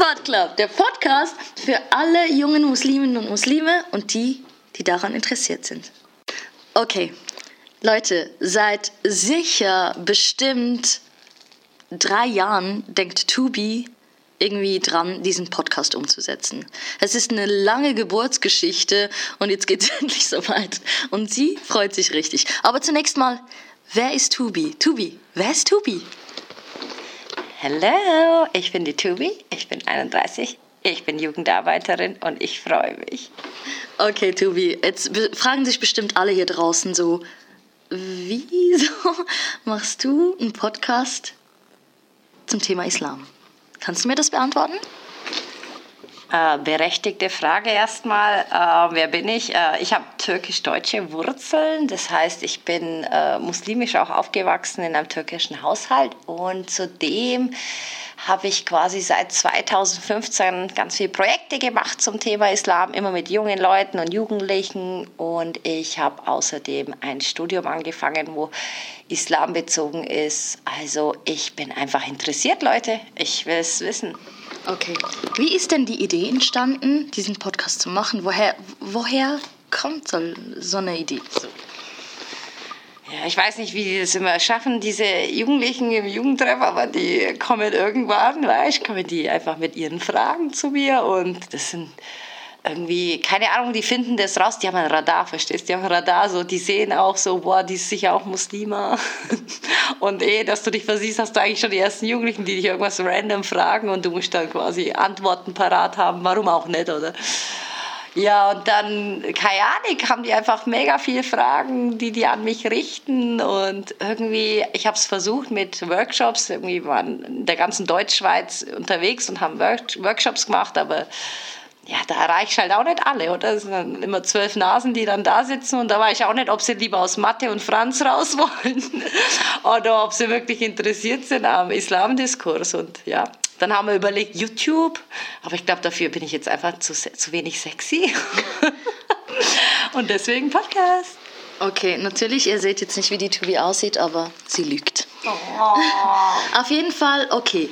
Pod Club, der Podcast für alle jungen Musliminnen und Muslime und die, die daran interessiert sind. Okay, Leute, seit sicher bestimmt drei Jahren denkt Tubi irgendwie dran, diesen Podcast umzusetzen. Es ist eine lange Geburtsgeschichte und jetzt geht es endlich soweit. Und sie freut sich richtig. Aber zunächst mal, wer ist Tubi? Tubi, wer ist Tubi? Hallo, ich bin die Tubi, ich bin 31, ich bin Jugendarbeiterin und ich freue mich. Okay, Tubi, jetzt fragen sich bestimmt alle hier draußen so, wieso machst du einen Podcast zum Thema Islam? Kannst du mir das beantworten? Äh, berechtigte Frage erstmal. Äh, wer bin ich? Äh, ich habe türkisch-deutsche Wurzeln. Das heißt, ich bin äh, muslimisch auch aufgewachsen in einem türkischen Haushalt. Und zudem habe ich quasi seit 2015 ganz viele Projekte gemacht zum Thema Islam, immer mit jungen Leuten und Jugendlichen. Und ich habe außerdem ein Studium angefangen, wo Islam bezogen ist. Also ich bin einfach interessiert, Leute. Ich will es wissen. Okay. Wie ist denn die Idee entstanden, diesen Podcast zu machen? Woher, woher kommt so, so eine Idee? Ja, ich weiß nicht, wie die das immer schaffen, diese Jugendlichen im Jugendtreff, aber die kommen irgendwann, weißt, kommen die einfach mit ihren Fragen zu mir und das sind irgendwie, keine Ahnung, die finden das raus, die haben ein Radar, verstehst du? Die haben ein Radar, so, die sehen auch so, boah, die ist sicher auch Muslima. Und eh, dass du dich versiehst, hast du eigentlich schon die ersten Jugendlichen, die dich irgendwas random fragen und du musst dann quasi Antworten parat haben, warum auch nicht, oder? Ja, und dann, keine Ahnung, haben die einfach mega viele Fragen, die die an mich richten. Und irgendwie, ich habe es versucht mit Workshops. Irgendwie waren in der ganzen Deutschschweiz unterwegs und haben Workshops gemacht, aber ja, da erreiche ich halt auch nicht alle, oder? Es sind immer zwölf Nasen, die dann da sitzen und da weiß ich auch nicht, ob sie lieber aus Mathe und Franz raus wollen oder ob sie wirklich interessiert sind am Islamdiskurs und ja. Dann haben wir überlegt, YouTube, aber ich glaube, dafür bin ich jetzt einfach zu, zu wenig sexy. und deswegen Podcast. Okay, natürlich, ihr seht jetzt nicht, wie die Tobi aussieht, aber sie lügt. Oh. Auf jeden Fall, okay.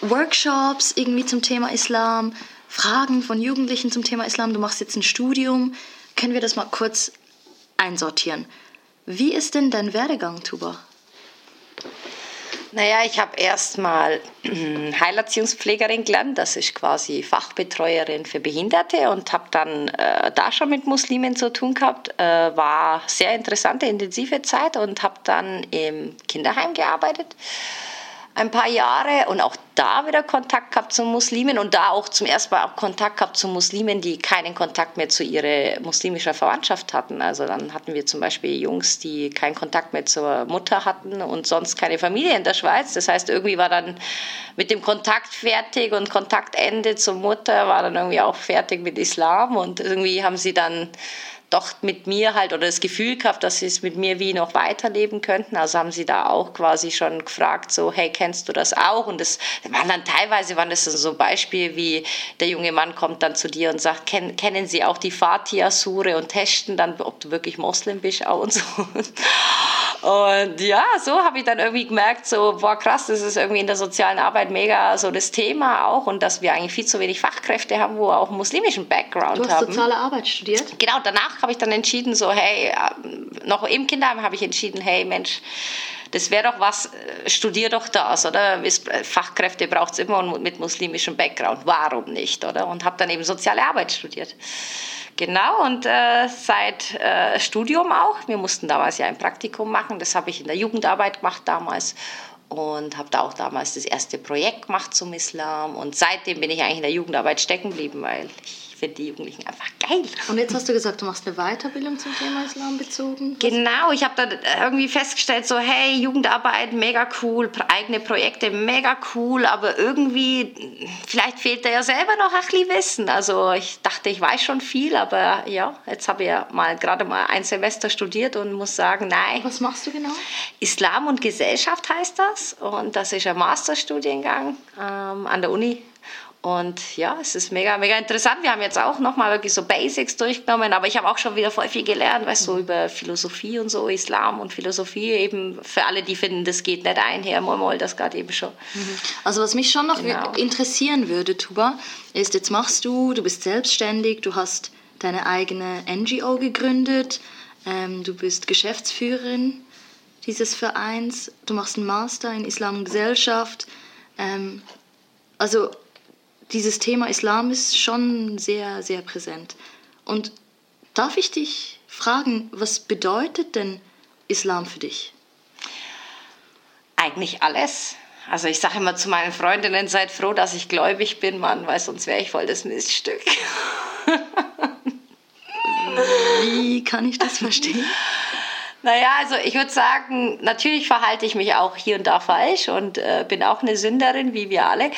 Workshops irgendwie zum Thema Islam, Fragen von Jugendlichen zum Thema Islam. Du machst jetzt ein Studium. Können wir das mal kurz einsortieren? Wie ist denn dein Werdegang, Tuba? Naja, ich habe erst mal Heilerziehungspflegerin gelernt, das ist quasi Fachbetreuerin für Behinderte und habe dann äh, da schon mit Muslimen zu tun gehabt. Äh, war sehr interessante, intensive Zeit und habe dann im Kinderheim gearbeitet ein paar Jahre und auch da wieder Kontakt gehabt zu Muslimen und da auch zum ersten Mal auch Kontakt gehabt zu Muslimen, die keinen Kontakt mehr zu ihrer muslimischen Verwandtschaft hatten. Also dann hatten wir zum Beispiel Jungs, die keinen Kontakt mehr zur Mutter hatten und sonst keine Familie in der Schweiz. Das heißt, irgendwie war dann mit dem Kontakt fertig und Kontaktende zur Mutter war dann irgendwie auch fertig mit Islam und irgendwie haben sie dann doch mit mir halt oder das Gefühl gehabt, dass sie es mit mir wie noch weiterleben könnten. Also haben sie da auch quasi schon gefragt, so, hey, kennst du das auch? Und das waren dann teilweise waren das so Beispiele wie der junge Mann kommt dann zu dir und sagt, Ken, kennen Sie auch die Fatiha-Sure und testen dann, ob du wirklich Moslem bist auch und so. Und ja, so habe ich dann irgendwie gemerkt, so, boah, krass, das ist irgendwie in der sozialen Arbeit mega so das Thema auch und dass wir eigentlich viel zu wenig Fachkräfte haben, wo auch muslimischen Background haben. Du hast haben. soziale Arbeit studiert? Genau, danach habe ich dann entschieden, so, hey, ähm, noch im Kinderheim habe ich entschieden, hey, Mensch, das wäre doch was, äh, studier doch das, oder? Fachkräfte braucht es immer mit muslimischem Background, warum nicht, oder? Und habe dann eben soziale Arbeit studiert. Genau, und äh, seit äh, Studium auch. Wir mussten damals ja ein Praktikum machen. Das habe ich in der Jugendarbeit gemacht damals und habe da auch damals das erste Projekt gemacht zum Islam. Und seitdem bin ich eigentlich in der Jugendarbeit stecken geblieben, weil ich finde die Jugendlichen einfach geil. Und jetzt hast du gesagt, du machst eine Weiterbildung zum Thema Islam bezogen? Genau, ich habe da irgendwie festgestellt, so hey, Jugendarbeit, mega cool, eigene Projekte, mega cool, aber irgendwie, vielleicht fehlt da ja selber noch ein bisschen Wissen. Also ich dachte, ich weiß schon viel, aber ja, jetzt habe ich ja mal gerade mal ein Semester studiert und muss sagen, nein. Was machst du genau? Islam und Gesellschaft heißt das und das ist ein Masterstudiengang ähm, an der Uni Und ja, es ist mega, mega interessant. Wir haben jetzt auch nochmal wirklich so Basics durchgenommen, aber ich habe auch schon wieder voll viel gelernt, weißt du, so über Philosophie und so, Islam und Philosophie eben für alle, die finden, das geht nicht einher, Moll, das gerade eben schon. Mhm. Also was mich schon noch genau. interessieren würde, Tuba, ist, jetzt machst du, du bist selbstständig, du hast deine eigene NGO gegründet, ähm, du bist Geschäftsführerin dieses Vereins, du machst einen Master in Islam und Gesellschaft. Ähm, also dieses Thema Islam ist schon sehr, sehr präsent. Und darf ich dich fragen, was bedeutet denn Islam für dich? Eigentlich alles. Also ich sage immer zu meinen Freundinnen, seid froh, dass ich gläubig bin, Mann, weil sonst wäre ich voll das Miststück. Wie kann ich das verstehen? Naja, also ich würde sagen, natürlich verhalte ich mich auch hier und da falsch und äh, bin auch eine Sünderin, wie wir alle.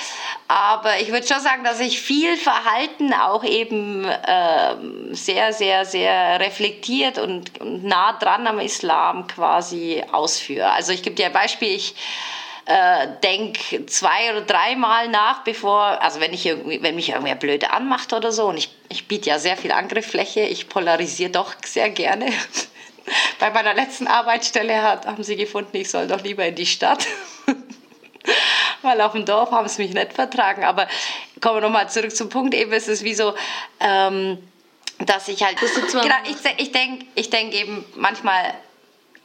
Aber ich würde schon sagen, dass ich viel Verhalten auch eben äh, sehr, sehr, sehr reflektiert und, und nah dran am Islam quasi ausführe. Also ich gebe dir ein Beispiel, ich äh, denke zwei oder dreimal nach, bevor, also wenn, ich irgendwie, wenn mich irgendwer blöd anmacht oder so, und ich, ich biete ja sehr viel Angriffsfläche, ich polarisiere doch sehr gerne. Bei meiner letzten Arbeitsstelle hat, haben sie gefunden, ich soll doch lieber in die Stadt. Weil auf dem Dorf haben sie mich nicht vertragen. Aber kommen wir nochmal zurück zum Punkt. Eben ist es wie so, ähm, dass ich halt. Genau, ich, ich denke ich denk eben manchmal,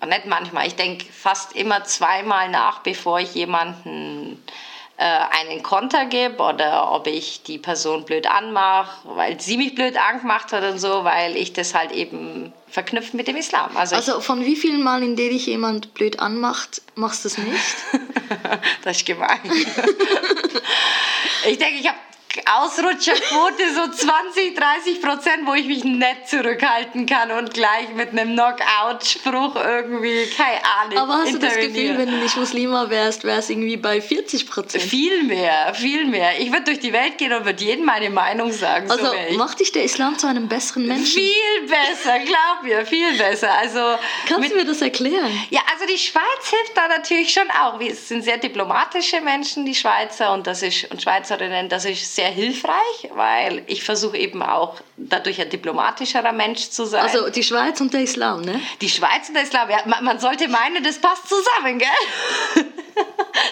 nicht manchmal, ich denke fast immer zweimal nach, bevor ich jemanden äh, einen Konter gebe oder ob ich die Person blöd anmache, weil sie mich blöd angemacht hat und so, weil ich das halt eben verknüpft mit dem Islam. Also, also von wie vielen Mal, in denen dich jemand blöd anmacht, machst du es nicht? das ist gemein. ich denke, ich habe Ausrutscherquote so 20, 30 Prozent, wo ich mich nicht zurückhalten kann und gleich mit einem Knockout-Spruch irgendwie, keine Ahnung. Aber hast du das Gefühl, wenn du nicht Muslima wärst, wäre es irgendwie bei 40 Prozent? Viel mehr, viel mehr. Ich würde durch die Welt gehen und würde jedem meine Meinung sagen. Also so macht dich der Islam zu einem besseren Menschen? Viel besser, glaub mir, viel besser. Also, Kannst du mir das erklären? Ja, also die Schweiz hilft da natürlich schon auch. Wir sind sehr diplomatische Menschen, die Schweizer und, das ist, und Schweizerinnen. Das ist sehr sehr hilfreich, weil ich versuche eben auch dadurch ein diplomatischerer Mensch zu sein. Also die Schweiz und der Islam, ne? Die Schweiz und der Islam, ja, man sollte meinen, das passt zusammen, gell?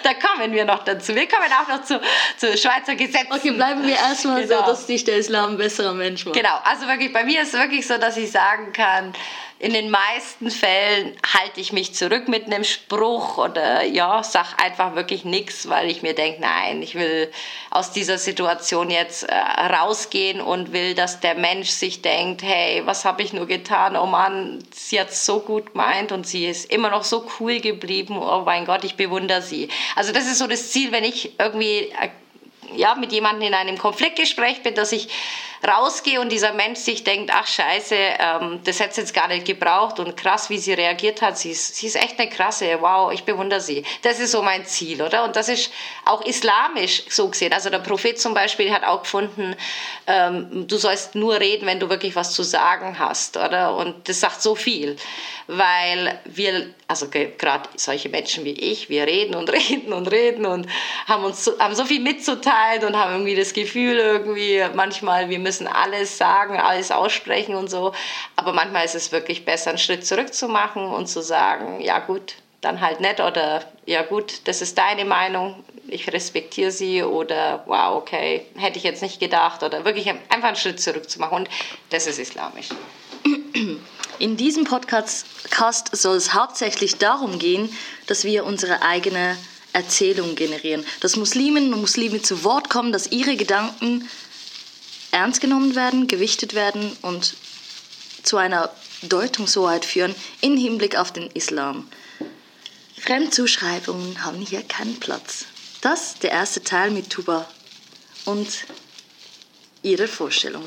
da kommen wir noch dazu. Wir kommen auch noch zu, zu Schweizer Gesetzen. Okay, bleiben wir erstmal genau. so, dass dich der Islam ein besserer Mensch macht. Genau, also wirklich, bei mir ist es wirklich so, dass ich sagen kann, in den meisten Fällen halte ich mich zurück mit einem Spruch oder ja, sag einfach wirklich nichts, weil ich mir denke, nein, ich will aus dieser Situation jetzt äh, rausgehen und will, dass der Mensch sich denkt, hey, was habe ich nur getan? Oh Mann, sie hat so gut gemeint und sie ist immer noch so cool geblieben. Oh mein Gott, ich bewundere sie. Also das ist so das Ziel, wenn ich irgendwie äh, ja, mit jemandem in einem Konfliktgespräch bin, dass ich rausgehe und dieser Mensch sich denkt, ach scheiße, ähm, das hätte jetzt gar nicht gebraucht und krass, wie sie reagiert hat. Sie ist, sie ist echt eine krasse, wow, ich bewundere sie. Das ist so mein Ziel, oder? Und das ist auch islamisch so gesehen. Also der Prophet zum Beispiel hat auch gefunden, ähm, du sollst nur reden, wenn du wirklich was zu sagen hast, oder? Und das sagt so viel, weil wir, also gerade solche Menschen wie ich, wir reden und reden und reden und haben uns haben so viel mitzuteilen und haben irgendwie das Gefühl irgendwie manchmal, wir müssen alles sagen, alles aussprechen und so. Aber manchmal ist es wirklich besser, einen Schritt zurück zu machen und zu sagen, ja gut, dann halt nicht oder ja gut, das ist deine Meinung, ich respektiere sie oder wow, okay, hätte ich jetzt nicht gedacht oder wirklich einfach einen Schritt zurück zu machen und das ist islamisch. In diesem Podcast soll es hauptsächlich darum gehen, dass wir unsere eigene Erzählung generieren, dass Musliminnen und Muslime zu Wort kommen, dass ihre Gedanken ernst genommen werden, gewichtet werden und zu einer Deutungshoheit führen im Hinblick auf den Islam. Fremdzuschreibungen haben hier keinen Platz. Das der erste Teil mit Tuba und ihrer Vorstellung.